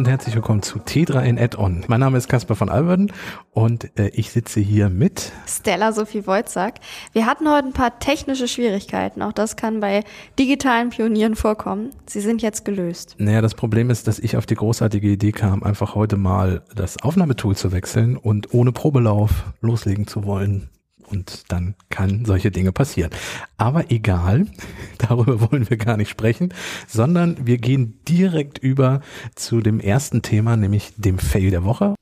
und herzlich willkommen zu T3 in Add-on. Mein Name ist Caspar von Alberden und äh, ich sitze hier mit Stella Sophie Wojcak. Wir hatten heute ein paar technische Schwierigkeiten. Auch das kann bei digitalen Pionieren vorkommen. Sie sind jetzt gelöst. Naja, das Problem ist, dass ich auf die großartige Idee kam, einfach heute mal das Aufnahmetool zu wechseln und ohne Probelauf loslegen zu wollen. Und dann kann solche Dinge passieren. Aber egal, darüber wollen wir gar nicht sprechen, sondern wir gehen direkt über zu dem ersten Thema, nämlich dem Fail der Woche.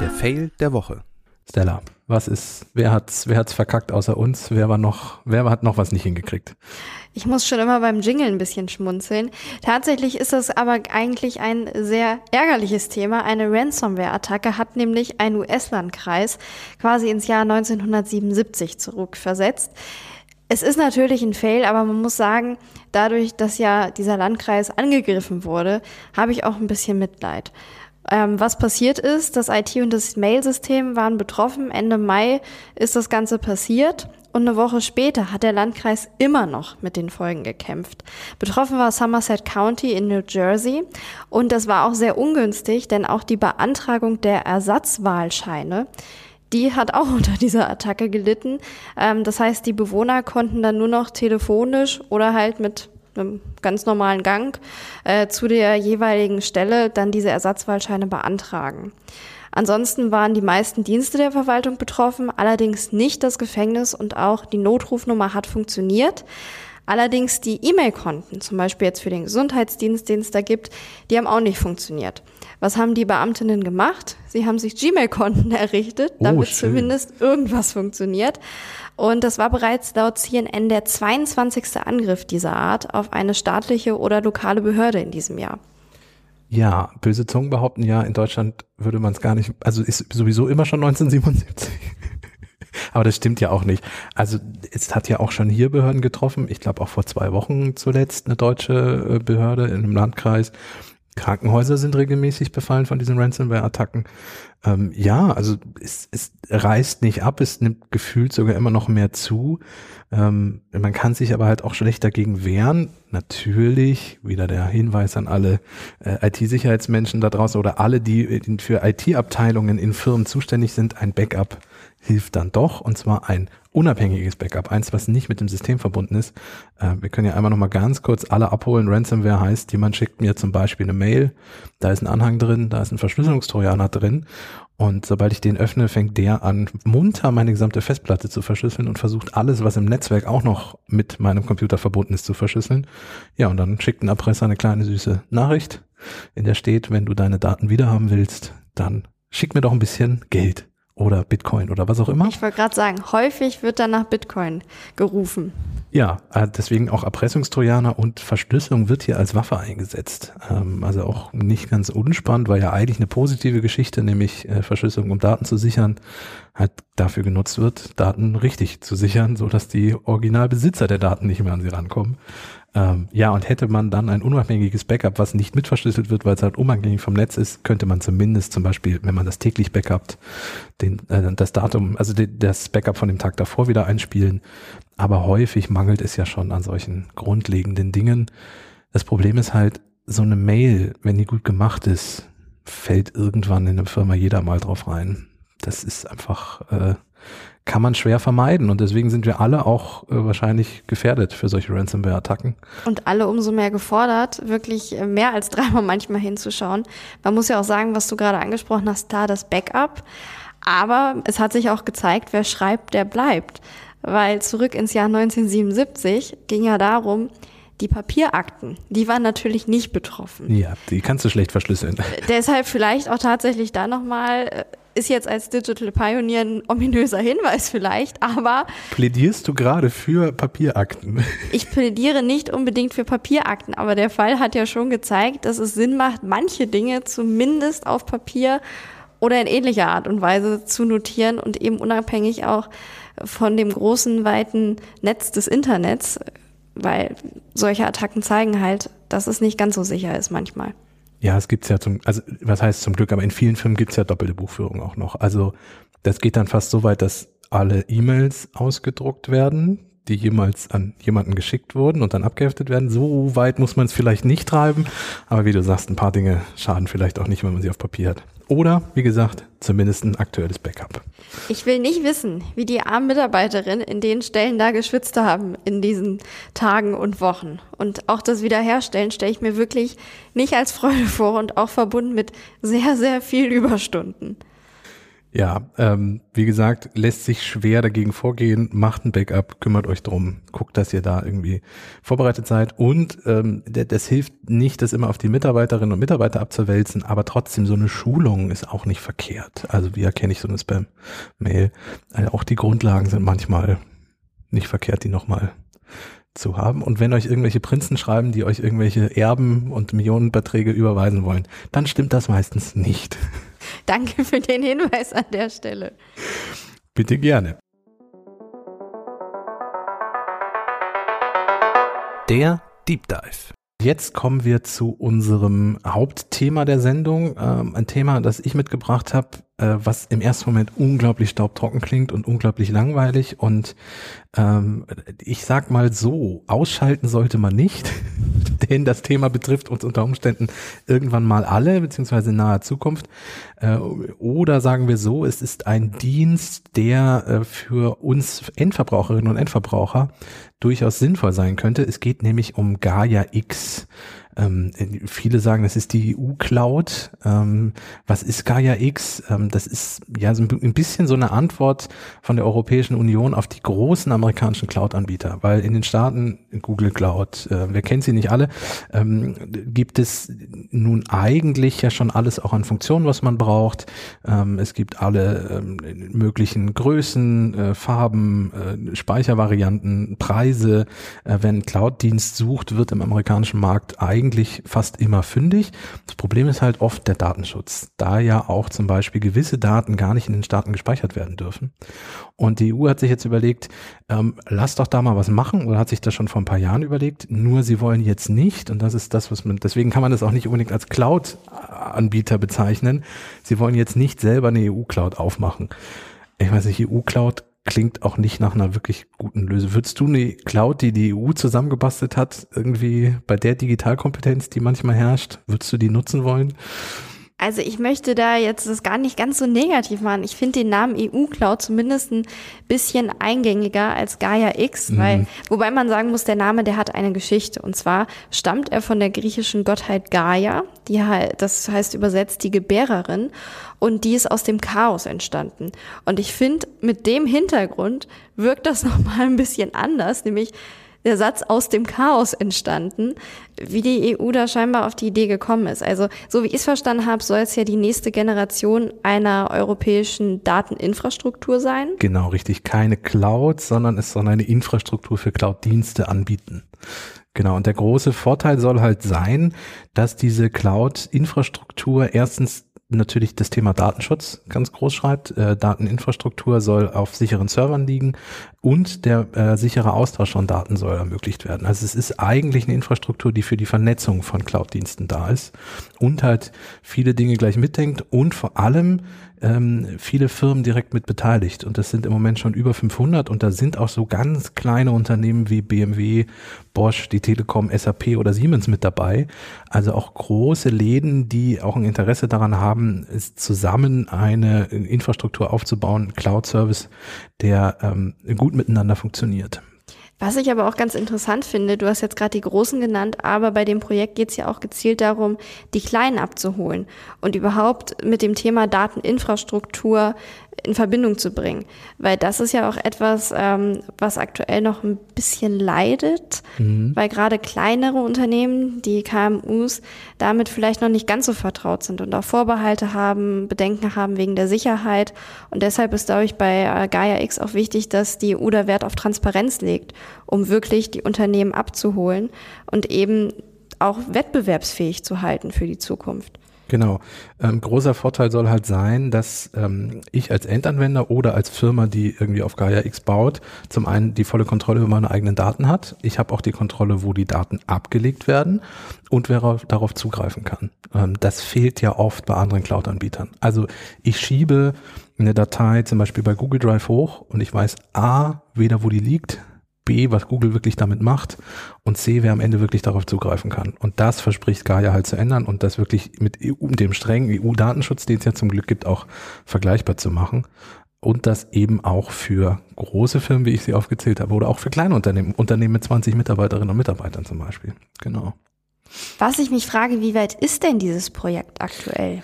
Der Fail der Woche. Stella, was ist, wer hat's, wer hat's verkackt außer uns? Wer war noch, wer hat noch was nicht hingekriegt? Ich muss schon immer beim Jingle ein bisschen schmunzeln. Tatsächlich ist das aber eigentlich ein sehr ärgerliches Thema. Eine Ransomware-Attacke hat nämlich einen US-Landkreis quasi ins Jahr 1977 zurückversetzt. Es ist natürlich ein Fail, aber man muss sagen, dadurch, dass ja dieser Landkreis angegriffen wurde, habe ich auch ein bisschen Mitleid. Ähm, was passiert ist, das IT und das Mail-System waren betroffen. Ende Mai ist das Ganze passiert. Und eine Woche später hat der Landkreis immer noch mit den Folgen gekämpft. Betroffen war Somerset County in New Jersey. Und das war auch sehr ungünstig, denn auch die Beantragung der Ersatzwahlscheine, die hat auch unter dieser Attacke gelitten. Ähm, das heißt, die Bewohner konnten dann nur noch telefonisch oder halt mit einem ganz normalen Gang äh, zu der jeweiligen Stelle dann diese Ersatzwahlscheine beantragen. Ansonsten waren die meisten Dienste der Verwaltung betroffen, allerdings nicht das Gefängnis und auch die Notrufnummer hat funktioniert. Allerdings die E-Mail-Konten, zum Beispiel jetzt für den Gesundheitsdienst, den es da gibt, die haben auch nicht funktioniert. Was haben die Beamtinnen gemacht? Sie haben sich Gmail-Konten errichtet, oh, damit schön. zumindest irgendwas funktioniert. Und das war bereits laut CNN der 22. Angriff dieser Art auf eine staatliche oder lokale Behörde in diesem Jahr. Ja, böse Zungen behaupten ja, in Deutschland würde man es gar nicht, also ist sowieso immer schon 1977. Aber das stimmt ja auch nicht. Also es hat ja auch schon hier Behörden getroffen. Ich glaube auch vor zwei Wochen zuletzt eine deutsche äh, Behörde in einem Landkreis. Krankenhäuser sind regelmäßig befallen von diesen Ransomware-Attacken. Ähm, ja, also es, es reißt nicht ab, es nimmt gefühlt sogar immer noch mehr zu. Ähm, man kann sich aber halt auch schlecht dagegen wehren. Natürlich, wieder der Hinweis an alle äh, IT-Sicherheitsmenschen da draußen oder alle, die für IT-Abteilungen in Firmen zuständig sind, ein Backup hilft dann doch, und zwar ein unabhängiges Backup, eins, was nicht mit dem System verbunden ist. Äh, wir können ja einmal nochmal ganz kurz alle abholen. Ransomware heißt, jemand schickt mir zum Beispiel eine Mail, da ist ein Anhang drin, da ist ein Verschlüsselungstrojaner drin und sobald ich den öffne, fängt der an, munter meine gesamte Festplatte zu verschlüsseln und versucht alles, was im Netzwerk auch noch mit meinem Computer verbunden ist, zu verschlüsseln. Ja, und dann schickt ein Erpresser eine kleine süße Nachricht, in der steht, wenn du deine Daten wiederhaben willst, dann schick mir doch ein bisschen Geld oder Bitcoin oder was auch immer. Ich wollte gerade sagen, häufig wird dann nach Bitcoin gerufen. Ja, äh, deswegen auch Erpressungstrojaner und Verschlüsselung wird hier als Waffe eingesetzt. Ähm, also auch nicht ganz unspannend, weil ja eigentlich eine positive Geschichte, nämlich äh, Verschlüsselung, um Daten zu sichern, halt dafür genutzt wird, Daten richtig zu sichern, so dass die Originalbesitzer der Daten nicht mehr an sie rankommen. Ähm, ja, und hätte man dann ein unabhängiges Backup, was nicht mitverschlüsselt wird, weil es halt unabhängig vom Netz ist, könnte man zumindest zum Beispiel, wenn man das täglich backupt, den, äh, das Datum, also die, das Backup von dem Tag davor wieder einspielen. Aber häufig mangelt es ja schon an solchen grundlegenden Dingen. Das Problem ist halt, so eine Mail, wenn die gut gemacht ist, fällt irgendwann in einer Firma jeder mal drauf rein. Das ist einfach äh, kann man schwer vermeiden. Und deswegen sind wir alle auch äh, wahrscheinlich gefährdet für solche Ransomware-Attacken. Und alle umso mehr gefordert, wirklich äh, mehr als dreimal manchmal hinzuschauen. Man muss ja auch sagen, was du gerade angesprochen hast, klar, das Backup. Aber es hat sich auch gezeigt, wer schreibt, der bleibt. Weil zurück ins Jahr 1977 ging ja darum, die Papierakten, die waren natürlich nicht betroffen. Ja, die kannst du schlecht verschlüsseln. Deshalb vielleicht auch tatsächlich da nochmal äh, ist jetzt als Digital Pioneer ein ominöser Hinweis vielleicht, aber. Plädierst du gerade für Papierakten? Ich plädiere nicht unbedingt für Papierakten, aber der Fall hat ja schon gezeigt, dass es Sinn macht, manche Dinge zumindest auf Papier oder in ähnlicher Art und Weise zu notieren und eben unabhängig auch von dem großen, weiten Netz des Internets, weil solche Attacken zeigen halt, dass es nicht ganz so sicher ist manchmal. Ja, es gibt's ja zum, also was heißt zum Glück, aber in vielen Firmen gibt's ja doppelte Buchführung auch noch. Also das geht dann fast so weit, dass alle E-Mails ausgedruckt werden, die jemals an jemanden geschickt wurden und dann abgeheftet werden. So weit muss man es vielleicht nicht treiben, aber wie du sagst, ein paar Dinge schaden vielleicht auch nicht, wenn man sie auf Papier hat. Oder, wie gesagt, zumindest ein aktuelles Backup. Ich will nicht wissen, wie die armen Mitarbeiterinnen in den Stellen da geschwitzt haben in diesen Tagen und Wochen. Und auch das Wiederherstellen stelle ich mir wirklich nicht als Freude vor und auch verbunden mit sehr, sehr viel Überstunden. Ja, ähm, wie gesagt, lässt sich schwer dagegen vorgehen. Macht ein Backup, kümmert euch drum, guckt, dass ihr da irgendwie vorbereitet seid. Und ähm, das hilft nicht, das immer auf die Mitarbeiterinnen und Mitarbeiter abzuwälzen, aber trotzdem so eine Schulung ist auch nicht verkehrt. Also wie erkenne ich so eine Spam-Mail? Also auch die Grundlagen sind manchmal nicht verkehrt, die nochmal zu haben. Und wenn euch irgendwelche Prinzen schreiben, die euch irgendwelche Erben und Millionenbeträge überweisen wollen, dann stimmt das meistens nicht. Danke für den Hinweis an der Stelle. Bitte gerne. Der Deep Dive. Jetzt kommen wir zu unserem Hauptthema der Sendung. Ähm, ein Thema, das ich mitgebracht habe, äh, was im ersten Moment unglaublich staubtrocken klingt und unglaublich langweilig. Und ähm, ich sag mal so, ausschalten sollte man nicht, denn das Thema betrifft uns unter Umständen irgendwann mal alle, beziehungsweise in naher Zukunft. Äh, oder sagen wir so, es ist ein Dienst, der äh, für uns Endverbraucherinnen und Endverbraucher durchaus sinnvoll sein könnte. Es geht nämlich um Gaia X. Ähm, viele sagen, das ist die EU-Cloud. Ähm, was ist Gaia X? Ähm, das ist ja so ein bisschen so eine Antwort von der Europäischen Union auf die großen amerikanischen Cloud-Anbieter, weil in den Staaten Google Cloud, äh, wer kennt sie nicht alle, ähm, gibt es nun eigentlich ja schon alles auch an Funktionen, was man braucht. Ähm, es gibt alle ähm, möglichen Größen, äh, Farben, äh, Speichervarianten, Preise. Äh, wenn Cloud-Dienst sucht, wird im amerikanischen Markt eigentlich eigentlich fast immer fündig. Das Problem ist halt oft der Datenschutz, da ja auch zum Beispiel gewisse Daten gar nicht in den Staaten gespeichert werden dürfen. Und die EU hat sich jetzt überlegt, ähm, lass doch da mal was machen oder hat sich das schon vor ein paar Jahren überlegt. Nur sie wollen jetzt nicht, und das ist das, was man, deswegen kann man das auch nicht unbedingt als Cloud-Anbieter bezeichnen. Sie wollen jetzt nicht selber eine EU-Cloud aufmachen. Ich weiß nicht, EU-Cloud klingt auch nicht nach einer wirklich guten Lösung. Würdest du eine Cloud, die die EU zusammengebastelt hat, irgendwie bei der Digitalkompetenz, die manchmal herrscht, würdest du die nutzen wollen? Also ich möchte da jetzt das gar nicht ganz so negativ machen. Ich finde den Namen EU-Cloud zumindest ein bisschen eingängiger als Gaia X, mhm. weil, wobei man sagen muss, der Name, der hat eine Geschichte. Und zwar stammt er von der griechischen Gottheit Gaia, die halt, das heißt übersetzt die Gebärerin, und die ist aus dem Chaos entstanden. Und ich finde, mit dem Hintergrund wirkt das nochmal ein bisschen anders, nämlich der Satz aus dem Chaos entstanden, wie die EU da scheinbar auf die Idee gekommen ist. Also so wie ich es verstanden habe, soll es ja die nächste Generation einer europäischen Dateninfrastruktur sein. Genau, richtig. Keine Cloud, sondern es soll eine Infrastruktur für Cloud-Dienste anbieten. Genau, und der große Vorteil soll halt sein, dass diese Cloud-Infrastruktur erstens natürlich das Thema Datenschutz ganz groß schreibt. Äh, Dateninfrastruktur soll auf sicheren Servern liegen und der äh, sichere Austausch von Daten soll ermöglicht werden. Also es ist eigentlich eine Infrastruktur, die für die Vernetzung von Cloud-Diensten da ist und halt viele Dinge gleich mitdenkt und vor allem ähm, viele Firmen direkt mit beteiligt. Und das sind im Moment schon über 500 und da sind auch so ganz kleine Unternehmen wie BMW, Bosch, die Telekom, SAP oder Siemens mit dabei. Also auch große Läden, die auch ein Interesse daran haben, zusammen eine Infrastruktur aufzubauen, Cloud-Service, der ähm, gut miteinander funktioniert. Was ich aber auch ganz interessant finde, du hast jetzt gerade die Großen genannt, aber bei dem Projekt geht es ja auch gezielt darum, die Kleinen abzuholen und überhaupt mit dem Thema Dateninfrastruktur in Verbindung zu bringen. Weil das ist ja auch etwas, ähm, was aktuell noch ein bisschen leidet, mhm. weil gerade kleinere Unternehmen, die KMUs, damit vielleicht noch nicht ganz so vertraut sind und auch Vorbehalte haben, Bedenken haben wegen der Sicherheit. Und deshalb ist, glaube ich, bei äh, Gaia X auch wichtig, dass die EU da Wert auf Transparenz legt, um wirklich die Unternehmen abzuholen und eben auch wettbewerbsfähig zu halten für die Zukunft. Genau. Ähm, großer Vorteil soll halt sein, dass ähm, ich als Endanwender oder als Firma, die irgendwie auf Gaia X baut, zum einen die volle Kontrolle über meine eigenen Daten hat. Ich habe auch die Kontrolle, wo die Daten abgelegt werden und wer darauf zugreifen kann. Ähm, das fehlt ja oft bei anderen Cloud-Anbietern. Also ich schiebe eine Datei zum Beispiel bei Google Drive hoch und ich weiß A, weder wo die liegt, B, was Google wirklich damit macht und C, wer am Ende wirklich darauf zugreifen kann. Und das verspricht Gaia halt zu ändern und das wirklich mit EU, dem strengen EU-Datenschutz, den es ja zum Glück gibt, auch vergleichbar zu machen. Und das eben auch für große Firmen, wie ich sie aufgezählt habe, oder auch für kleine Unternehmen, Unternehmen mit 20 Mitarbeiterinnen und Mitarbeitern zum Beispiel. Genau. Was ich mich frage, wie weit ist denn dieses Projekt aktuell?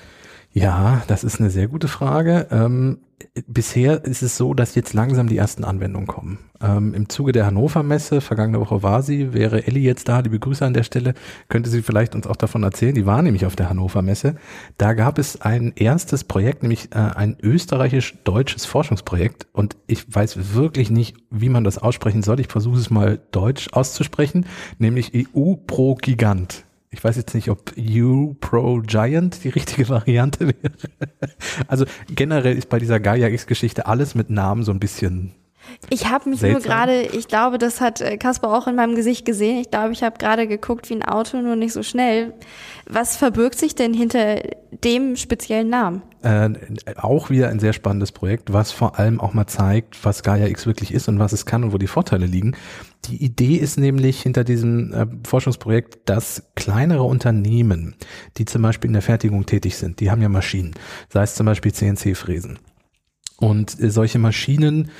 Ja, das ist eine sehr gute Frage. Ähm, bisher ist es so, dass jetzt langsam die ersten Anwendungen kommen. Ähm, Im Zuge der Hannover Messe, vergangene Woche war sie, wäre Elli jetzt da, die Begrüße an der Stelle, könnte sie vielleicht uns auch davon erzählen. Die war nämlich auf der Hannover Messe. Da gab es ein erstes Projekt, nämlich äh, ein österreichisch-deutsches Forschungsprojekt. Und ich weiß wirklich nicht, wie man das aussprechen soll. Ich versuche es mal deutsch auszusprechen, nämlich EU pro Gigant. Ich weiß jetzt nicht, ob U Pro Giant die richtige Variante wäre. Also generell ist bei dieser Gaia X-Geschichte alles mit Namen so ein bisschen ich habe mich Seltsam. nur gerade, ich glaube, das hat äh, Kasper auch in meinem Gesicht gesehen. Ich glaube, ich habe gerade geguckt wie ein Auto, nur nicht so schnell. Was verbirgt sich denn hinter dem speziellen Namen? Äh, auch wieder ein sehr spannendes Projekt, was vor allem auch mal zeigt, was Gaia X wirklich ist und was es kann und wo die Vorteile liegen. Die Idee ist nämlich hinter diesem äh, Forschungsprojekt, dass kleinere Unternehmen, die zum Beispiel in der Fertigung tätig sind, die haben ja Maschinen, sei es zum Beispiel CNC-Fräsen. Und äh, solche Maschinen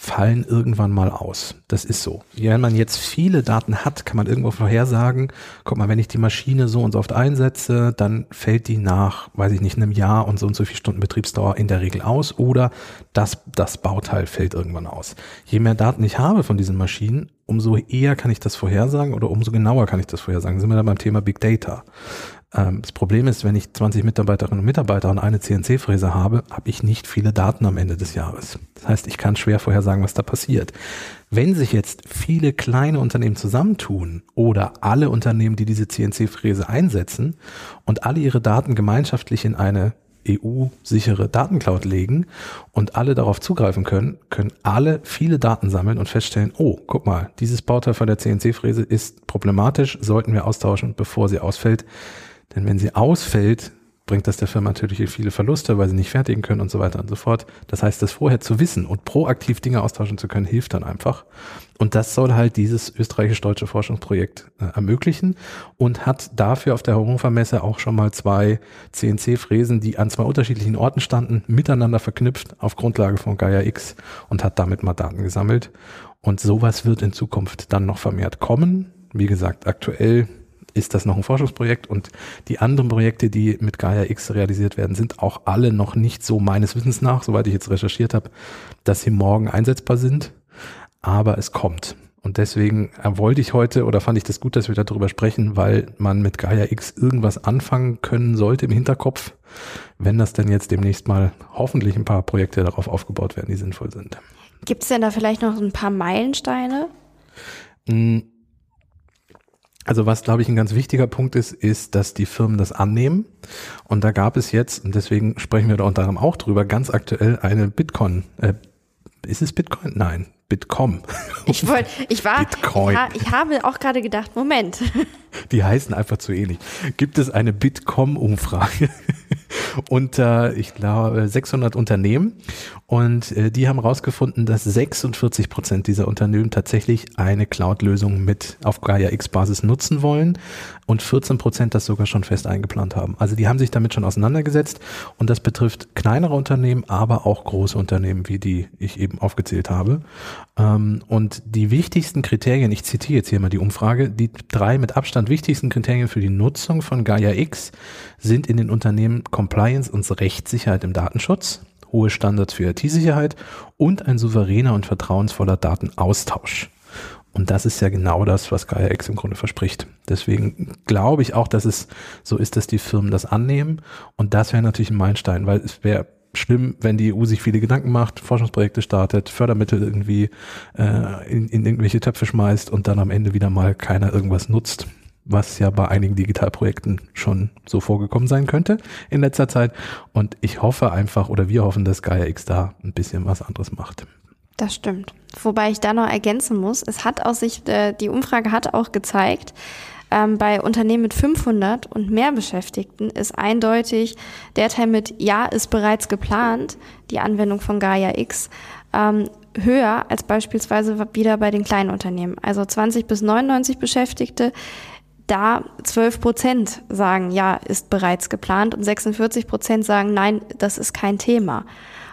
fallen irgendwann mal aus. Das ist so. Wenn man jetzt viele Daten hat, kann man irgendwo vorhersagen, guck mal, wenn ich die Maschine so und so oft einsetze, dann fällt die nach, weiß ich nicht, einem Jahr und so und so viel Stunden Betriebsdauer in der Regel aus oder das, das Bauteil fällt irgendwann aus. Je mehr Daten ich habe von diesen Maschinen, umso eher kann ich das vorhersagen oder umso genauer kann ich das vorhersagen. Sind wir dann beim Thema Big Data. Ähm, das Problem ist, wenn ich 20 Mitarbeiterinnen und Mitarbeiter und eine CNC-Fräse habe, habe ich nicht viele Daten am Ende des Jahres. Das heißt, ich kann schwer vorhersagen, was da passiert. Wenn sich jetzt viele kleine Unternehmen zusammentun oder alle Unternehmen, die diese CNC-Fräse einsetzen und alle ihre Daten gemeinschaftlich in eine EU-sichere Datencloud legen und alle darauf zugreifen können, können alle viele Daten sammeln und feststellen, oh, guck mal, dieses Bauteil von der CNC-Fräse ist problematisch, sollten wir austauschen, bevor sie ausfällt. Denn wenn sie ausfällt, bringt das der Firma natürlich viele Verluste, weil sie nicht fertigen können und so weiter und so fort. Das heißt, das vorher zu wissen und proaktiv Dinge austauschen zu können, hilft dann einfach. Und das soll halt dieses österreichisch-deutsche Forschungsprojekt äh, ermöglichen und hat dafür auf der Hannover Messe auch schon mal zwei CNC-Fräsen, die an zwei unterschiedlichen Orten standen, miteinander verknüpft auf Grundlage von Gaia X und hat damit mal Daten gesammelt. Und sowas wird in Zukunft dann noch vermehrt kommen. Wie gesagt, aktuell ist das noch ein Forschungsprojekt und die anderen Projekte, die mit Gaia X realisiert werden, sind auch alle noch nicht so meines Wissens nach, soweit ich jetzt recherchiert habe, dass sie morgen einsetzbar sind. Aber es kommt. Und deswegen wollte ich heute oder fand ich das gut, dass wir darüber sprechen, weil man mit Gaia X irgendwas anfangen können sollte im Hinterkopf, wenn das denn jetzt demnächst mal hoffentlich ein paar Projekte darauf aufgebaut werden, die sinnvoll sind. Gibt es denn da vielleicht noch ein paar Meilensteine? Hm also was, glaube ich, ein ganz wichtiger Punkt ist, ist, dass die Firmen das annehmen. Und da gab es jetzt, und deswegen sprechen wir da unter anderem auch drüber, ganz aktuell eine Bitcoin. Äh, ist es Bitcoin? Nein, Bitkom. Ich wollte, ich war, Bitcoin. Ich, ich habe auch gerade gedacht, Moment. Die heißen einfach zu ähnlich. Gibt es eine Bitkom-Umfrage unter, ich glaube, 600 Unternehmen und äh, die haben herausgefunden, dass 46 Prozent dieser Unternehmen tatsächlich eine Cloud-Lösung mit auf Gaia X-Basis nutzen wollen und 14 Prozent das sogar schon fest eingeplant haben. Also die haben sich damit schon auseinandergesetzt und das betrifft kleinere Unternehmen, aber auch große Unternehmen, wie die ich eben aufgezählt habe. Ähm, und die wichtigsten Kriterien, ich zitiere jetzt hier mal die Umfrage, die drei mit Abstand wichtigsten Kriterien für die Nutzung von Gaia X sind in den Unternehmen Compliance und Rechtssicherheit im Datenschutz, hohe Standards für IT-Sicherheit und ein souveräner und vertrauensvoller Datenaustausch. Und das ist ja genau das, was Gaia X im Grunde verspricht. Deswegen glaube ich auch, dass es so ist, dass die Firmen das annehmen. Und das wäre natürlich ein Meilenstein, weil es wäre schlimm, wenn die EU sich viele Gedanken macht, Forschungsprojekte startet, Fördermittel irgendwie äh, in, in irgendwelche Töpfe schmeißt und dann am Ende wieder mal keiner irgendwas nutzt was ja bei einigen Digitalprojekten schon so vorgekommen sein könnte in letzter Zeit. Und ich hoffe einfach, oder wir hoffen, dass Gaia X da ein bisschen was anderes macht. Das stimmt. Wobei ich da noch ergänzen muss, es hat aus sich, äh, die Umfrage hat auch gezeigt, ähm, bei Unternehmen mit 500 und mehr Beschäftigten ist eindeutig der Teil mit Ja ist bereits geplant, die Anwendung von Gaia X, ähm, höher als beispielsweise wieder bei den kleinen Unternehmen. Also 20 bis 99 Beschäftigte, da 12 Prozent sagen, ja, ist bereits geplant und 46 Prozent sagen, nein, das ist kein Thema.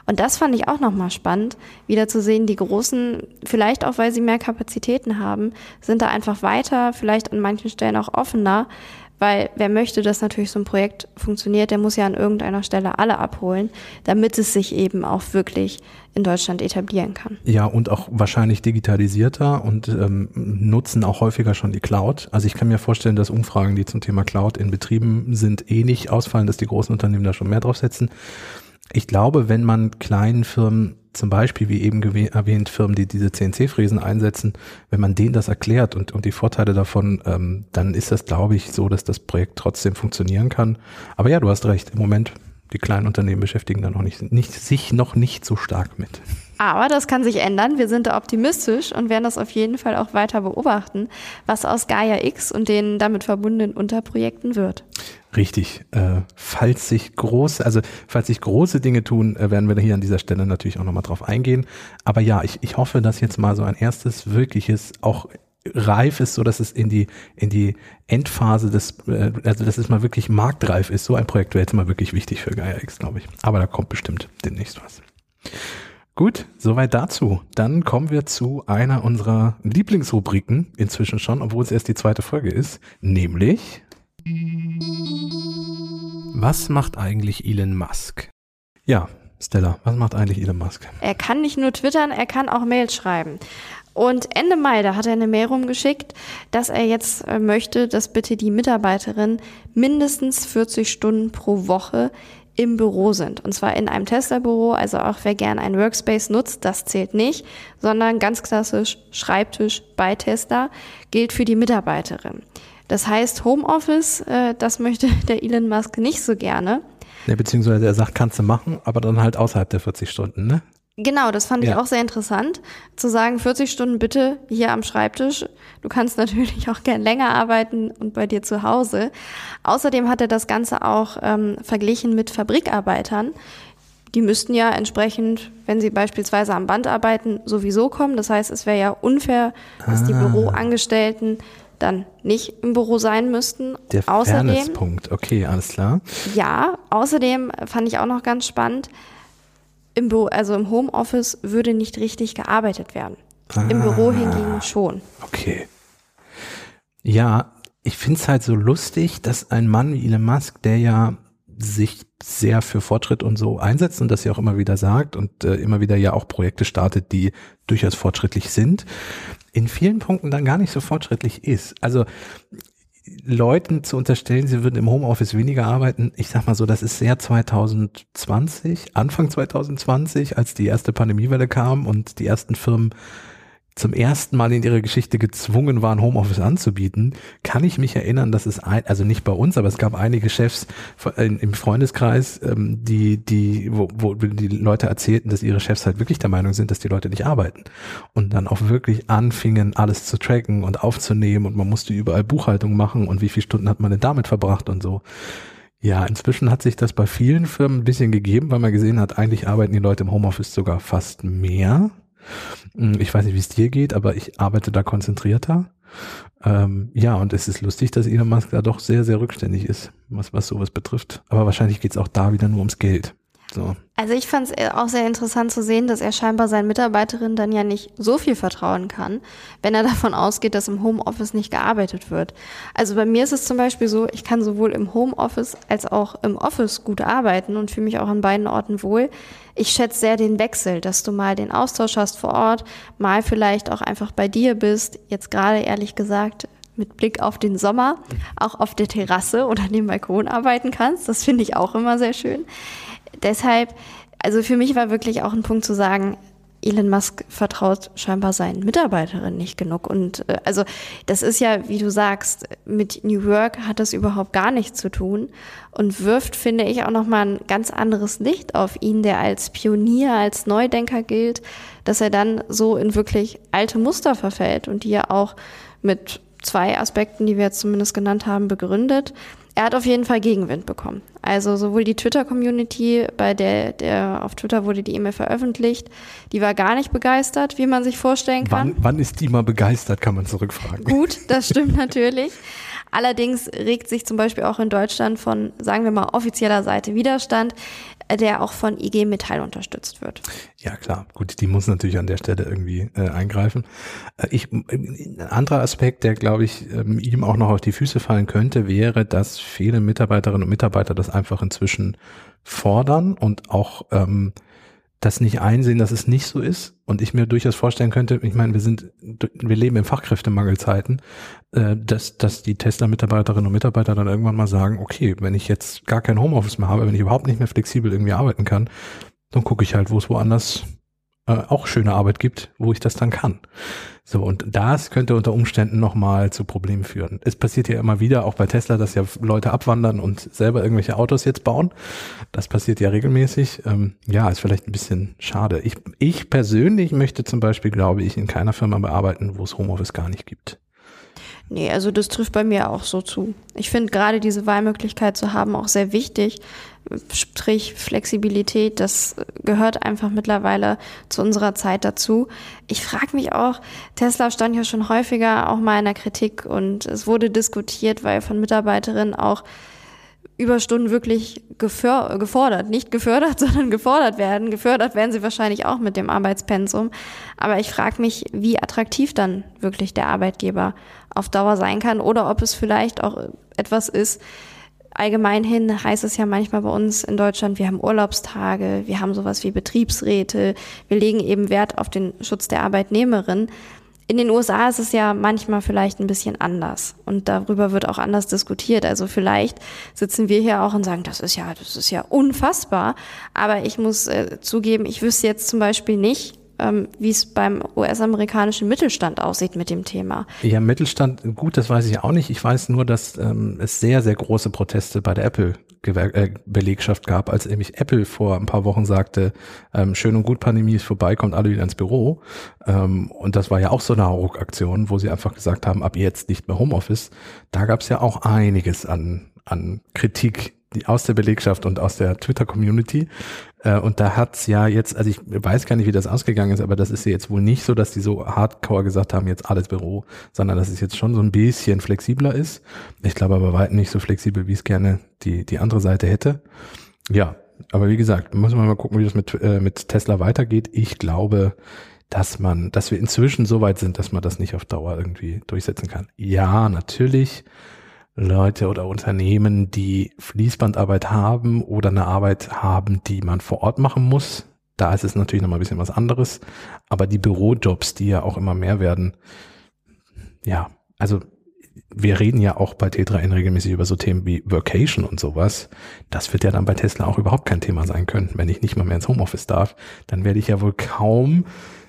Und das fand ich auch nochmal spannend, wieder zu sehen, die Großen, vielleicht auch weil sie mehr Kapazitäten haben, sind da einfach weiter, vielleicht an manchen Stellen auch offener, weil wer möchte, dass natürlich so ein Projekt funktioniert, der muss ja an irgendeiner Stelle alle abholen, damit es sich eben auch wirklich in Deutschland etablieren kann. Ja, und auch wahrscheinlich digitalisierter und ähm, nutzen auch häufiger schon die Cloud. Also ich kann mir vorstellen, dass Umfragen, die zum Thema Cloud in Betrieben sind, eh nicht ausfallen, dass die großen Unternehmen da schon mehr draufsetzen. Ich glaube, wenn man kleinen Firmen zum Beispiel, wie eben erwähnt, Firmen, die diese CNC-Fräsen einsetzen, wenn man denen das erklärt und, und die Vorteile davon, ähm, dann ist das, glaube ich, so, dass das Projekt trotzdem funktionieren kann. Aber ja, du hast recht, im Moment, die kleinen Unternehmen beschäftigen da noch nicht, nicht sich noch nicht so stark mit. Aber das kann sich ändern. Wir sind da optimistisch und werden das auf jeden Fall auch weiter beobachten, was aus Gaia X und den damit verbundenen Unterprojekten wird. Richtig. Äh, falls sich große, also falls sich große Dinge tun, äh, werden wir hier an dieser Stelle natürlich auch nochmal drauf eingehen. Aber ja, ich, ich hoffe, dass jetzt mal so ein erstes wirkliches, auch reif ist, so dass es in die in die Endphase des, äh, also dass es mal wirklich marktreif ist. So ein Projekt wäre jetzt mal wirklich wichtig für Gaia X, glaube ich. Aber da kommt bestimmt demnächst was. Gut, soweit dazu. Dann kommen wir zu einer unserer Lieblingsrubriken inzwischen schon, obwohl es erst die zweite Folge ist, nämlich was macht eigentlich Elon Musk? Ja, Stella, was macht eigentlich Elon Musk? Er kann nicht nur twittern, er kann auch Mails schreiben. Und Ende Mai, da hat er eine Mail rumgeschickt, dass er jetzt äh, möchte, dass bitte die Mitarbeiterin mindestens 40 Stunden pro Woche im Büro sind. Und zwar in einem Tesla-Büro, also auch wer gern einen Workspace nutzt, das zählt nicht, sondern ganz klassisch Schreibtisch bei Tesla gilt für die Mitarbeiterin. Das heißt, Homeoffice, äh, das möchte der Elon Musk nicht so gerne. Ja, beziehungsweise er sagt, kannst du machen, aber dann halt außerhalb der 40 Stunden, ne? Genau, das fand ja. ich auch sehr interessant, zu sagen, 40 Stunden bitte hier am Schreibtisch. Du kannst natürlich auch gern länger arbeiten und bei dir zu Hause. Außerdem hat er das Ganze auch ähm, verglichen mit Fabrikarbeitern. Die müssten ja entsprechend, wenn sie beispielsweise am Band arbeiten, sowieso kommen. Das heißt, es wäre ja unfair, dass ah. die Büroangestellten dann nicht im Büro sein müssten. Der außerdem, Punkt. Okay, alles klar. Ja, außerdem fand ich auch noch ganz spannend, im Büro, also im Homeoffice würde nicht richtig gearbeitet werden. Ah, Im Büro hingegen schon. Okay. Ja, ich finde es halt so lustig, dass ein Mann wie Elon Musk, der ja sich sehr für Fortschritt und so einsetzt und das ja auch immer wieder sagt und äh, immer wieder ja auch Projekte startet, die durchaus fortschrittlich sind, in vielen Punkten dann gar nicht so fortschrittlich ist. Also Leuten zu unterstellen, sie würden im Homeoffice weniger arbeiten, ich sag mal so, das ist sehr 2020, Anfang 2020, als die erste Pandemiewelle kam und die ersten Firmen zum ersten Mal in ihrer Geschichte gezwungen waren, Homeoffice anzubieten, kann ich mich erinnern, dass es ein, also nicht bei uns, aber es gab einige Chefs im Freundeskreis, ähm, die, die, wo, wo die Leute erzählten, dass ihre Chefs halt wirklich der Meinung sind, dass die Leute nicht arbeiten. Und dann auch wirklich anfingen, alles zu tracken und aufzunehmen und man musste überall Buchhaltung machen und wie viele Stunden hat man denn damit verbracht und so. Ja, inzwischen hat sich das bei vielen Firmen ein bisschen gegeben, weil man gesehen hat, eigentlich arbeiten die Leute im Homeoffice sogar fast mehr ich weiß nicht, wie es dir geht, aber ich arbeite da konzentrierter. Ähm, ja, und es ist lustig, dass Elon Musk da doch sehr, sehr rückständig ist, was, was sowas betrifft. Aber wahrscheinlich geht es auch da wieder nur ums Geld. So. Also ich fand es auch sehr interessant zu sehen, dass er scheinbar seinen Mitarbeiterinnen dann ja nicht so viel vertrauen kann, wenn er davon ausgeht, dass im Homeoffice nicht gearbeitet wird. Also bei mir ist es zum Beispiel so, ich kann sowohl im Homeoffice als auch im Office gut arbeiten und fühle mich auch an beiden Orten wohl. Ich schätze sehr den Wechsel, dass du mal den Austausch hast vor Ort, mal vielleicht auch einfach bei dir bist. Jetzt gerade ehrlich gesagt mit Blick auf den Sommer auch auf der Terrasse oder dem Balkon arbeiten kannst. Das finde ich auch immer sehr schön deshalb, also für mich war wirklich auch ein Punkt zu sagen, Elon Musk vertraut scheinbar seinen Mitarbeiterinnen nicht genug. Und äh, also das ist ja, wie du sagst, mit New Work hat das überhaupt gar nichts zu tun und wirft, finde ich, auch nochmal ein ganz anderes Licht auf ihn, der als Pionier, als Neudenker gilt, dass er dann so in wirklich alte Muster verfällt und die er auch mit zwei Aspekten, die wir jetzt zumindest genannt haben, begründet. Er hat auf jeden Fall Gegenwind bekommen. Also sowohl die Twitter-Community, bei der, der auf Twitter wurde die E-Mail veröffentlicht, die war gar nicht begeistert, wie man sich vorstellen kann. Wann, wann ist die mal begeistert, kann man zurückfragen. Gut, das stimmt natürlich. Allerdings regt sich zum Beispiel auch in Deutschland von, sagen wir mal, offizieller Seite Widerstand, der auch von IG Metall unterstützt wird. Ja, klar. Gut, die muss natürlich an der Stelle irgendwie äh, eingreifen. Äh, ich, ein anderer Aspekt, der, glaube ich, ähm, ihm auch noch auf die Füße fallen könnte, wäre, dass viele Mitarbeiterinnen und Mitarbeiter das einfach inzwischen fordern und auch ähm, das nicht einsehen, dass es nicht so ist und ich mir durchaus vorstellen könnte, ich meine, wir sind, wir leben in Fachkräftemangelzeiten, äh, dass, dass die Tesla-Mitarbeiterinnen und Mitarbeiter dann irgendwann mal sagen, okay, wenn ich jetzt gar kein Homeoffice mehr habe, wenn ich überhaupt nicht mehr flexibel irgendwie arbeiten kann, dann gucke ich halt, wo es woanders äh, auch schöne Arbeit gibt, wo ich das dann kann. So, und das könnte unter Umständen nochmal zu Problemen führen. Es passiert ja immer wieder, auch bei Tesla, dass ja Leute abwandern und selber irgendwelche Autos jetzt bauen. Das passiert ja regelmäßig. Ähm, ja, ist vielleicht ein bisschen schade. Ich, ich persönlich möchte zum Beispiel, glaube ich, in keiner Firma bearbeiten, wo es Homeoffice gar nicht gibt. Nee, also das trifft bei mir auch so zu. Ich finde gerade diese Wahlmöglichkeit zu haben auch sehr wichtig. Strich Flexibilität, das gehört einfach mittlerweile zu unserer Zeit dazu. Ich frage mich auch, Tesla stand ja schon häufiger auch mal in der Kritik und es wurde diskutiert, weil von Mitarbeiterinnen auch Überstunden wirklich gefordert, nicht gefördert, sondern gefordert werden. Gefördert werden sie wahrscheinlich auch mit dem Arbeitspensum. Aber ich frage mich, wie attraktiv dann wirklich der Arbeitgeber auf Dauer sein kann oder ob es vielleicht auch etwas ist, allgemeinhin heißt es ja manchmal bei uns in Deutschland, wir haben Urlaubstage, wir haben sowas wie Betriebsräte, wir legen eben Wert auf den Schutz der Arbeitnehmerin. In den USA ist es ja manchmal vielleicht ein bisschen anders und darüber wird auch anders diskutiert. Also vielleicht sitzen wir hier auch und sagen, das ist ja, das ist ja unfassbar. Aber ich muss äh, zugeben, ich wüsste jetzt zum Beispiel nicht, ähm, wie es beim US-amerikanischen Mittelstand aussieht mit dem Thema. Ja, Mittelstand, gut, das weiß ich auch nicht. Ich weiß nur, dass ähm, es sehr, sehr große Proteste bei der Apple äh, gab, als nämlich Apple vor ein paar Wochen sagte, ähm, schön und gut, Pandemie ist vorbei, kommt alle wieder ins Büro. Ähm, und das war ja auch so eine Hauruck-Aktion, wo sie einfach gesagt haben, ab jetzt nicht mehr Homeoffice. Da gab es ja auch einiges an, an Kritik aus der Belegschaft und aus der Twitter-Community. Äh, und da hat's ja jetzt, also ich weiß gar nicht, wie das ausgegangen ist, aber das ist ja jetzt wohl nicht so, dass die so hardcore gesagt haben, jetzt alles Büro, sondern dass es jetzt schon so ein bisschen flexibler ist. Ich glaube aber weit nicht so flexibel, wie es gerne die, die andere Seite hätte. Ja, aber wie gesagt, müssen wir mal gucken, wie das mit, äh, mit Tesla weitergeht. Ich glaube, dass man, dass wir inzwischen so weit sind, dass man das nicht auf Dauer irgendwie durchsetzen kann. Ja, natürlich Leute oder Unternehmen, die Fließbandarbeit haben oder eine Arbeit haben, die man vor Ort machen muss. Da ist es natürlich nochmal ein bisschen was anderes. Aber die Bürojobs, die ja auch immer mehr werden, ja, also wir reden ja auch bei T3N regelmäßig über so Themen wie Workation und sowas. Das wird ja dann bei Tesla auch überhaupt kein Thema sein können. Wenn ich nicht mal mehr ins Homeoffice darf, dann werde ich ja wohl kaum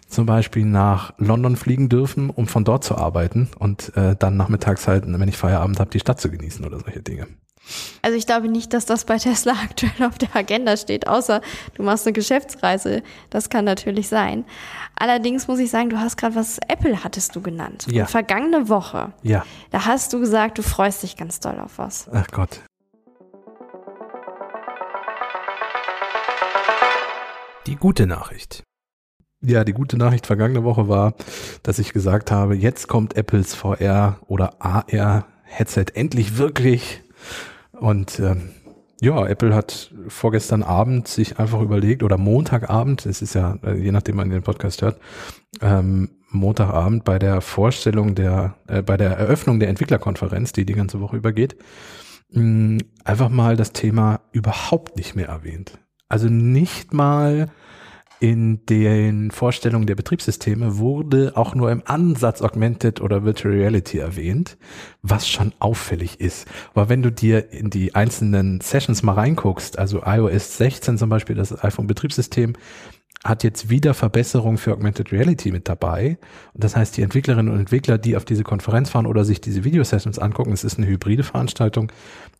zum Beispiel nach London fliegen dürfen, um von dort zu arbeiten und äh, dann nachmittags halt, wenn ich Feierabend habe, die Stadt zu genießen oder solche Dinge. Also ich glaube nicht, dass das bei Tesla aktuell auf der Agenda steht, außer du machst eine Geschäftsreise. Das kann natürlich sein. Allerdings muss ich sagen, du hast gerade was Apple hattest du genannt. Ja. Und vergangene Woche. Ja. Da hast du gesagt, du freust dich ganz doll auf was. Ach Gott. Die gute Nachricht. Ja, die gute Nachricht vergangene Woche war, dass ich gesagt habe, jetzt kommt Apples VR oder AR Headset endlich wirklich. Und ähm, ja, Apple hat vorgestern Abend sich einfach überlegt, oder Montagabend, es ist ja, äh, je nachdem man den Podcast hört, ähm, Montagabend bei der Vorstellung der, äh, bei der Eröffnung der Entwicklerkonferenz, die die ganze Woche übergeht, mh, einfach mal das Thema überhaupt nicht mehr erwähnt. Also nicht mal in den Vorstellungen der Betriebssysteme wurde auch nur im Ansatz Augmented oder Virtual Reality erwähnt, was schon auffällig ist. Aber wenn du dir in die einzelnen Sessions mal reinguckst, also iOS 16 zum Beispiel, das iPhone-Betriebssystem, hat jetzt wieder Verbesserungen für Augmented Reality mit dabei. Und das heißt, die Entwicklerinnen und Entwickler, die auf diese Konferenz fahren oder sich diese Video-Sessions angucken, es ist eine hybride Veranstaltung,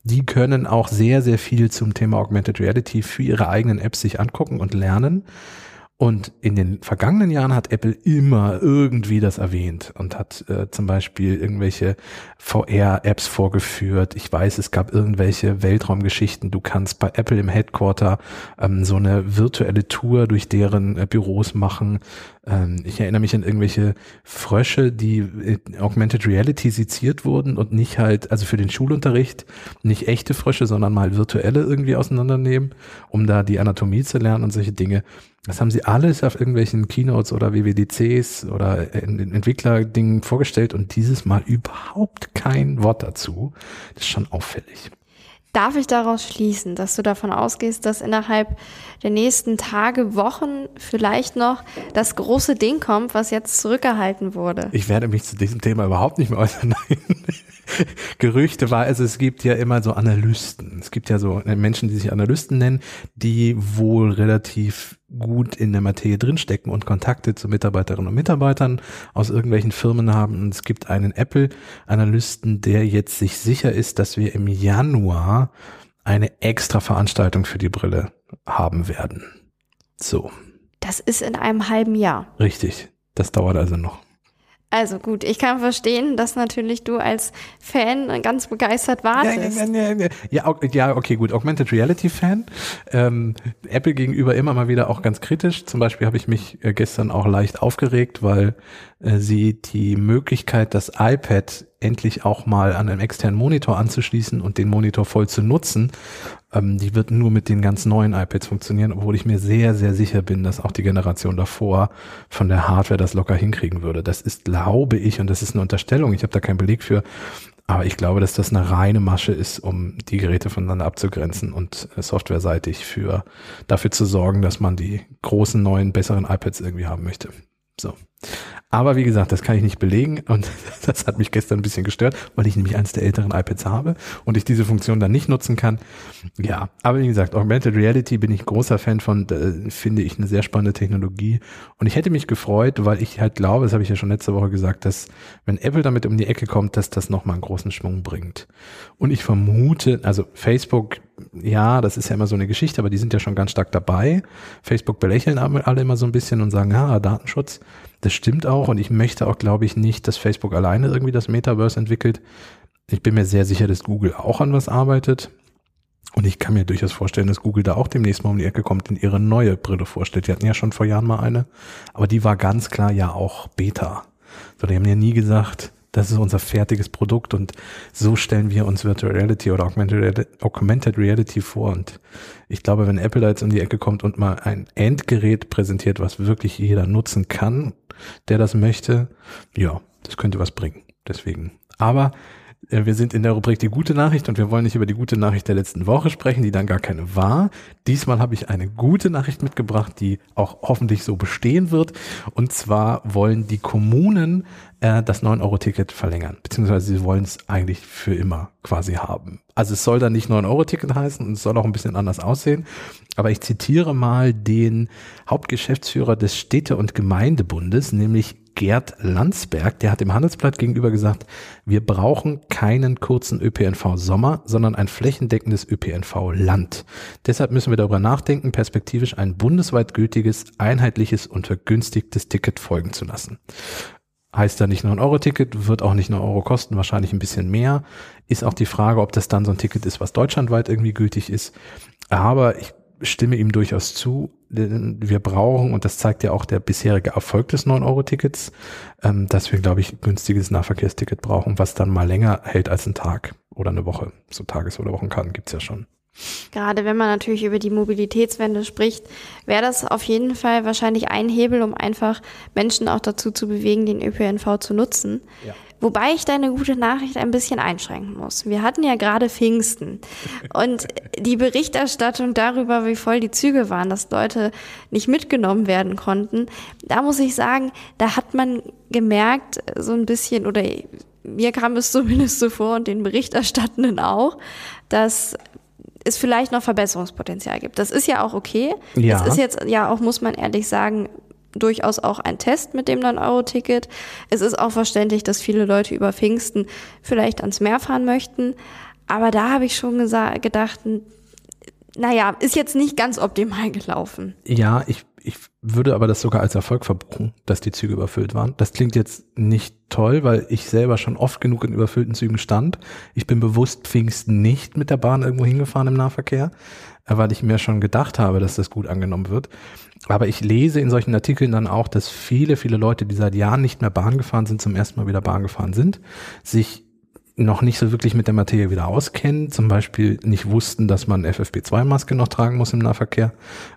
die können auch sehr, sehr viel zum Thema Augmented Reality für ihre eigenen Apps sich angucken und lernen. Und in den vergangenen Jahren hat Apple immer irgendwie das erwähnt und hat äh, zum Beispiel irgendwelche VR-Apps vorgeführt. Ich weiß, es gab irgendwelche Weltraumgeschichten. Du kannst bei Apple im Headquarter ähm, so eine virtuelle Tour durch deren äh, Büros machen. Ähm, ich erinnere mich an irgendwelche Frösche, die in Augmented Reality seziert wurden und nicht halt, also für den Schulunterricht, nicht echte Frösche, sondern mal virtuelle irgendwie auseinandernehmen, um da die Anatomie zu lernen und solche Dinge. Das haben sie alles auf irgendwelchen Keynotes oder WWDCs oder Entwicklerdingen vorgestellt und dieses Mal überhaupt kein Wort dazu. Das ist schon auffällig. Darf ich daraus schließen, dass du davon ausgehst, dass innerhalb der nächsten Tage, Wochen vielleicht noch das große Ding kommt, was jetzt zurückgehalten wurde? Ich werde mich zu diesem Thema überhaupt nicht mehr äußern. Gerüchte war, also es gibt ja immer so Analysten. Es gibt ja so Menschen, die sich Analysten nennen, die wohl relativ gut in der Materie drinstecken und Kontakte zu Mitarbeiterinnen und Mitarbeitern aus irgendwelchen Firmen haben. Und es gibt einen Apple-Analysten, der jetzt sich sicher ist, dass wir im Januar eine extra Veranstaltung für die Brille haben werden. So. Das ist in einem halben Jahr. Richtig. Das dauert also noch. Also gut, ich kann verstehen, dass natürlich du als Fan ganz begeistert wartest. Ja, ja, ja, ja, ja okay, gut. Augmented Reality Fan. Ähm, Apple gegenüber immer mal wieder auch ganz kritisch. Zum Beispiel habe ich mich äh, gestern auch leicht aufgeregt, weil äh, sie die Möglichkeit, das iPad endlich auch mal an einem externen Monitor anzuschließen und den Monitor voll zu nutzen, ähm, die wird nur mit den ganz neuen iPads funktionieren, obwohl ich mir sehr, sehr sicher bin, dass auch die Generation davor von der Hardware das locker hinkriegen würde. Das ist, glaube ich, und das ist eine Unterstellung, ich habe da keinen Beleg für, aber ich glaube, dass das eine reine Masche ist, um die Geräte voneinander abzugrenzen und äh, softwareseitig für dafür zu sorgen, dass man die großen, neuen, besseren iPads irgendwie haben möchte. So. Aber wie gesagt, das kann ich nicht belegen und das hat mich gestern ein bisschen gestört, weil ich nämlich eines der älteren iPads habe und ich diese Funktion dann nicht nutzen kann. Ja, aber wie gesagt, Augmented Reality bin ich großer Fan von, finde ich eine sehr spannende Technologie und ich hätte mich gefreut, weil ich halt glaube, das habe ich ja schon letzte Woche gesagt, dass wenn Apple damit um die Ecke kommt, dass das nochmal einen großen Schwung bringt. Und ich vermute, also Facebook ja, das ist ja immer so eine Geschichte, aber die sind ja schon ganz stark dabei. Facebook belächeln alle immer so ein bisschen und sagen, ja, Datenschutz. Das stimmt auch und ich möchte auch, glaube ich, nicht, dass Facebook alleine irgendwie das Metaverse entwickelt. Ich bin mir sehr sicher, dass Google auch an was arbeitet. Und ich kann mir durchaus vorstellen, dass Google da auch demnächst mal um die Ecke kommt und ihre neue Brille vorstellt. Die hatten ja schon vor Jahren mal eine, aber die war ganz klar ja auch Beta. So, die haben ja nie gesagt, das ist unser fertiges Produkt und so stellen wir uns Virtual Reality oder Augmented Reality vor. Und ich glaube, wenn Apple da jetzt um die Ecke kommt und mal ein Endgerät präsentiert, was wirklich jeder nutzen kann, der das möchte, ja, das könnte was bringen. Deswegen. Aber wir sind in der Rubrik die gute Nachricht und wir wollen nicht über die gute Nachricht der letzten Woche sprechen, die dann gar keine war. Diesmal habe ich eine gute Nachricht mitgebracht, die auch hoffentlich so bestehen wird. Und zwar wollen die Kommunen äh, das 9-Euro-Ticket verlängern, beziehungsweise sie wollen es eigentlich für immer quasi haben. Also es soll dann nicht 9-Euro-Ticket heißen und es soll auch ein bisschen anders aussehen. Aber ich zitiere mal den Hauptgeschäftsführer des Städte- und Gemeindebundes, nämlich Gerd Landsberg, der hat im Handelsblatt gegenüber gesagt, wir brauchen keinen kurzen ÖPNV-Sommer, sondern ein flächendeckendes ÖPNV-Land. Deshalb müssen wir darüber nachdenken, perspektivisch ein bundesweit gültiges, einheitliches und vergünstigtes Ticket folgen zu lassen. Heißt da nicht nur ein Euro-Ticket, wird auch nicht nur Euro kosten, wahrscheinlich ein bisschen mehr. Ist auch die Frage, ob das dann so ein Ticket ist, was deutschlandweit irgendwie gültig ist. Aber ich stimme ihm durchaus zu. Wir brauchen, und das zeigt ja auch der bisherige Erfolg des 9-Euro-Tickets, ähm, dass wir, glaube ich, ein günstiges Nahverkehrsticket brauchen, was dann mal länger hält als ein Tag oder eine Woche. So Tages- oder Wochenkarten gibt's ja schon. Gerade wenn man natürlich über die Mobilitätswende spricht, wäre das auf jeden Fall wahrscheinlich ein Hebel, um einfach Menschen auch dazu zu bewegen, den ÖPNV zu nutzen. Ja. Wobei ich deine gute Nachricht ein bisschen einschränken muss. Wir hatten ja gerade Pfingsten und die Berichterstattung darüber, wie voll die Züge waren, dass Leute nicht mitgenommen werden konnten, da muss ich sagen, da hat man gemerkt, so ein bisschen, oder mir kam es zumindest so vor und den Berichterstattenden auch, dass es vielleicht noch Verbesserungspotenzial gibt. Das ist ja auch okay. Ja. Das ist jetzt ja auch, muss man ehrlich sagen, durchaus auch ein Test mit dem 9-Euro-Ticket. Es ist auch verständlich, dass viele Leute über Pfingsten vielleicht ans Meer fahren möchten. Aber da habe ich schon gedacht, naja, ist jetzt nicht ganz optimal gelaufen. Ja, ich, ich würde aber das sogar als Erfolg verbuchen, dass die Züge überfüllt waren. Das klingt jetzt nicht toll, weil ich selber schon oft genug in überfüllten Zügen stand. Ich bin bewusst Pfingsten nicht mit der Bahn irgendwo hingefahren im Nahverkehr, äh, weil ich mir schon gedacht habe, dass das gut angenommen wird. Aber ich lese in solchen Artikeln dann auch, dass viele, viele Leute, die seit Jahren nicht mehr Bahn gefahren sind, zum ersten Mal wieder Bahn gefahren sind, sich noch nicht so wirklich mit der Materie wieder auskennen, zum Beispiel nicht wussten, dass man FFP2-Maske noch tragen muss im Nahverkehr,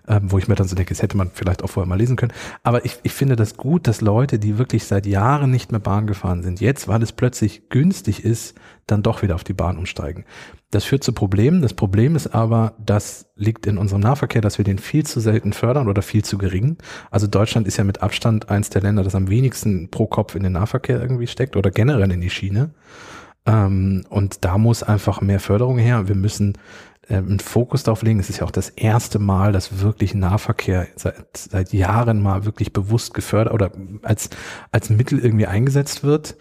ähm, wo ich mir dann so denke, das hätte man vielleicht auch vorher mal lesen können. Aber ich, ich finde das gut, dass Leute, die wirklich seit Jahren nicht mehr Bahn gefahren sind, jetzt, weil es plötzlich günstig ist, dann doch wieder auf die Bahn umsteigen. Das führt zu Problemen. Das Problem ist aber, das liegt in unserem Nahverkehr, dass wir den viel zu selten fördern oder viel zu gering. Also Deutschland ist ja mit Abstand eins der Länder, das am wenigsten pro Kopf in den Nahverkehr irgendwie steckt oder generell in die Schiene. Ähm, und da muss einfach mehr Förderung her. Wir müssen einen Fokus darauf legen. Es ist ja auch das erste Mal, dass wirklich Nahverkehr seit, seit Jahren mal wirklich bewusst gefördert oder als, als Mittel irgendwie eingesetzt wird.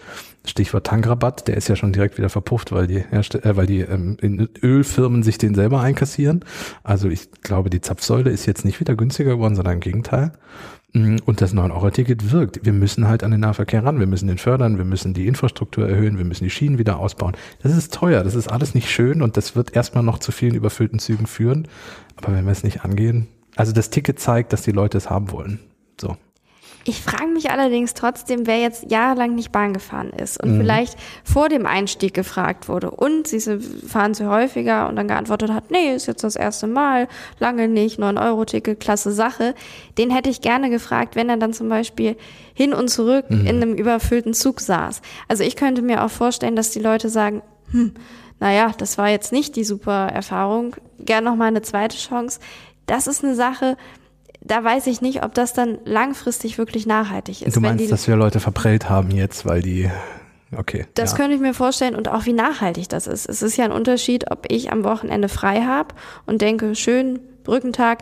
Stichwort Tankrabatt, der ist ja schon direkt wieder verpufft, weil die, äh, weil die ähm, Ölfirmen sich den selber einkassieren. Also ich glaube, die Zapfsäule ist jetzt nicht wieder günstiger geworden, sondern im Gegenteil. Mm, und das 9-Euro-Ticket wirkt. Wir müssen halt an den Nahverkehr ran. Wir müssen den fördern. Wir müssen die Infrastruktur erhöhen. Wir müssen die Schienen wieder ausbauen. Das ist teuer. Das ist alles nicht schön und das wird erstmal noch zu vielen überfüllten Zügen führen. Aber wenn wir es nicht angehen, also das Ticket zeigt, dass die Leute es haben wollen. So. Ich frage mich allerdings trotzdem, wer jetzt jahrelang nicht Bahn gefahren ist und mhm. vielleicht vor dem Einstieg gefragt wurde und sie fahren sie häufiger und dann geantwortet hat, nee, ist jetzt das erste Mal, lange nicht, 9-Euro-Ticket, klasse Sache. Den hätte ich gerne gefragt, wenn er dann zum Beispiel hin und zurück mhm. in einem überfüllten Zug saß. Also ich könnte mir auch vorstellen, dass die Leute sagen, hm, naja, das war jetzt nicht die super Erfahrung, gern noch mal eine zweite Chance. Das ist eine Sache, da weiß ich nicht, ob das dann langfristig wirklich nachhaltig ist. Du meinst, die, dass wir Leute verprellt haben jetzt, weil die Okay. Das ja. könnte ich mir vorstellen und auch wie nachhaltig das ist. Es ist ja ein Unterschied, ob ich am Wochenende frei habe und denke, schön, Brückentag,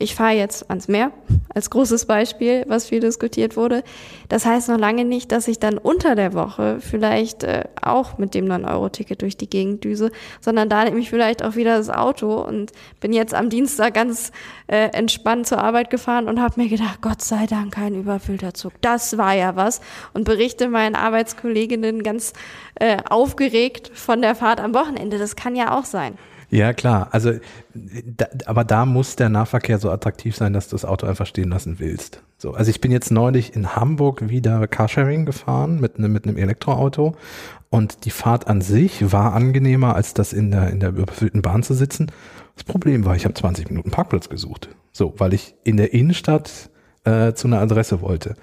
ich fahre jetzt ans Meer, als großes Beispiel, was viel diskutiert wurde. Das heißt noch lange nicht, dass ich dann unter der Woche vielleicht äh, auch mit dem 9-Euro-Ticket durch die Gegend düse, sondern da nehme ich vielleicht auch wieder das Auto und bin jetzt am Dienstag ganz äh, entspannt zur Arbeit gefahren und habe mir gedacht, Gott sei Dank kein überfüllter Zug. Das war ja was. Und berichte meinen Arbeitskolleginnen ganz äh, aufgeregt von der Fahrt am Wochenende. Das kann ja auch sein. Ja, klar. Also, da, aber da muss der Nahverkehr so attraktiv sein, dass du das Auto einfach stehen lassen willst. So, also ich bin jetzt neulich in Hamburg wieder Carsharing gefahren mit, ne, mit einem Elektroauto und die Fahrt an sich war angenehmer, als das in der, in der überfüllten Bahn zu sitzen. Das Problem war, ich habe 20 Minuten Parkplatz gesucht. So, weil ich in der Innenstadt äh, zu einer Adresse wollte.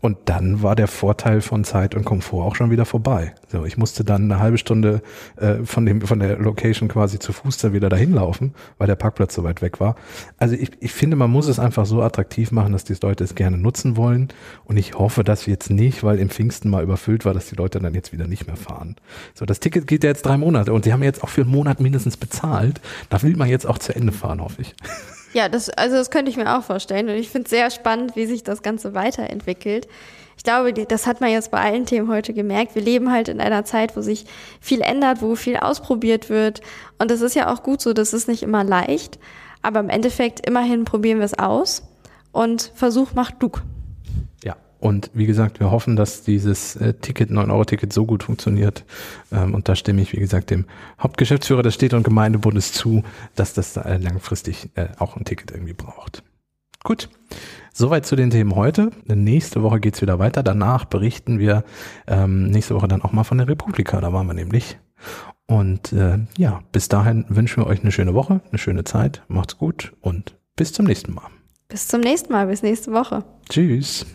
Und dann war der Vorteil von Zeit und Komfort auch schon wieder vorbei. So, ich musste dann eine halbe Stunde äh, von dem von der Location quasi zu Fuß dann wieder dahin laufen, weil der Parkplatz so weit weg war. Also ich, ich finde, man muss es einfach so attraktiv machen, dass die Leute es gerne nutzen wollen. Und ich hoffe, dass jetzt nicht, weil im Pfingsten mal überfüllt war, dass die Leute dann jetzt wieder nicht mehr fahren. So, das Ticket geht ja jetzt drei Monate und sie haben jetzt auch für einen Monat mindestens bezahlt. Da will man jetzt auch zu Ende fahren, hoffe ich. Ja, das, also das könnte ich mir auch vorstellen. Und ich finde es sehr spannend, wie sich das Ganze weiterentwickelt. Ich glaube, das hat man jetzt bei allen Themen heute gemerkt. Wir leben halt in einer Zeit, wo sich viel ändert, wo viel ausprobiert wird. Und das ist ja auch gut so, das ist nicht immer leicht. Aber im Endeffekt, immerhin probieren wir es aus. Und Versuch macht Dug. Und wie gesagt, wir hoffen, dass dieses äh, Ticket, 9-Euro-Ticket so gut funktioniert. Ähm, und da stimme ich, wie gesagt, dem Hauptgeschäftsführer des Städte- und Gemeindebundes zu, dass das äh, langfristig äh, auch ein Ticket irgendwie braucht. Gut. Soweit zu den Themen heute. Nächste Woche geht's wieder weiter. Danach berichten wir ähm, nächste Woche dann auch mal von der Republika. Da waren wir nämlich. Und äh, ja, bis dahin wünschen wir euch eine schöne Woche, eine schöne Zeit. Macht's gut und bis zum nächsten Mal. Bis zum nächsten Mal, bis nächste Woche. Tschüss.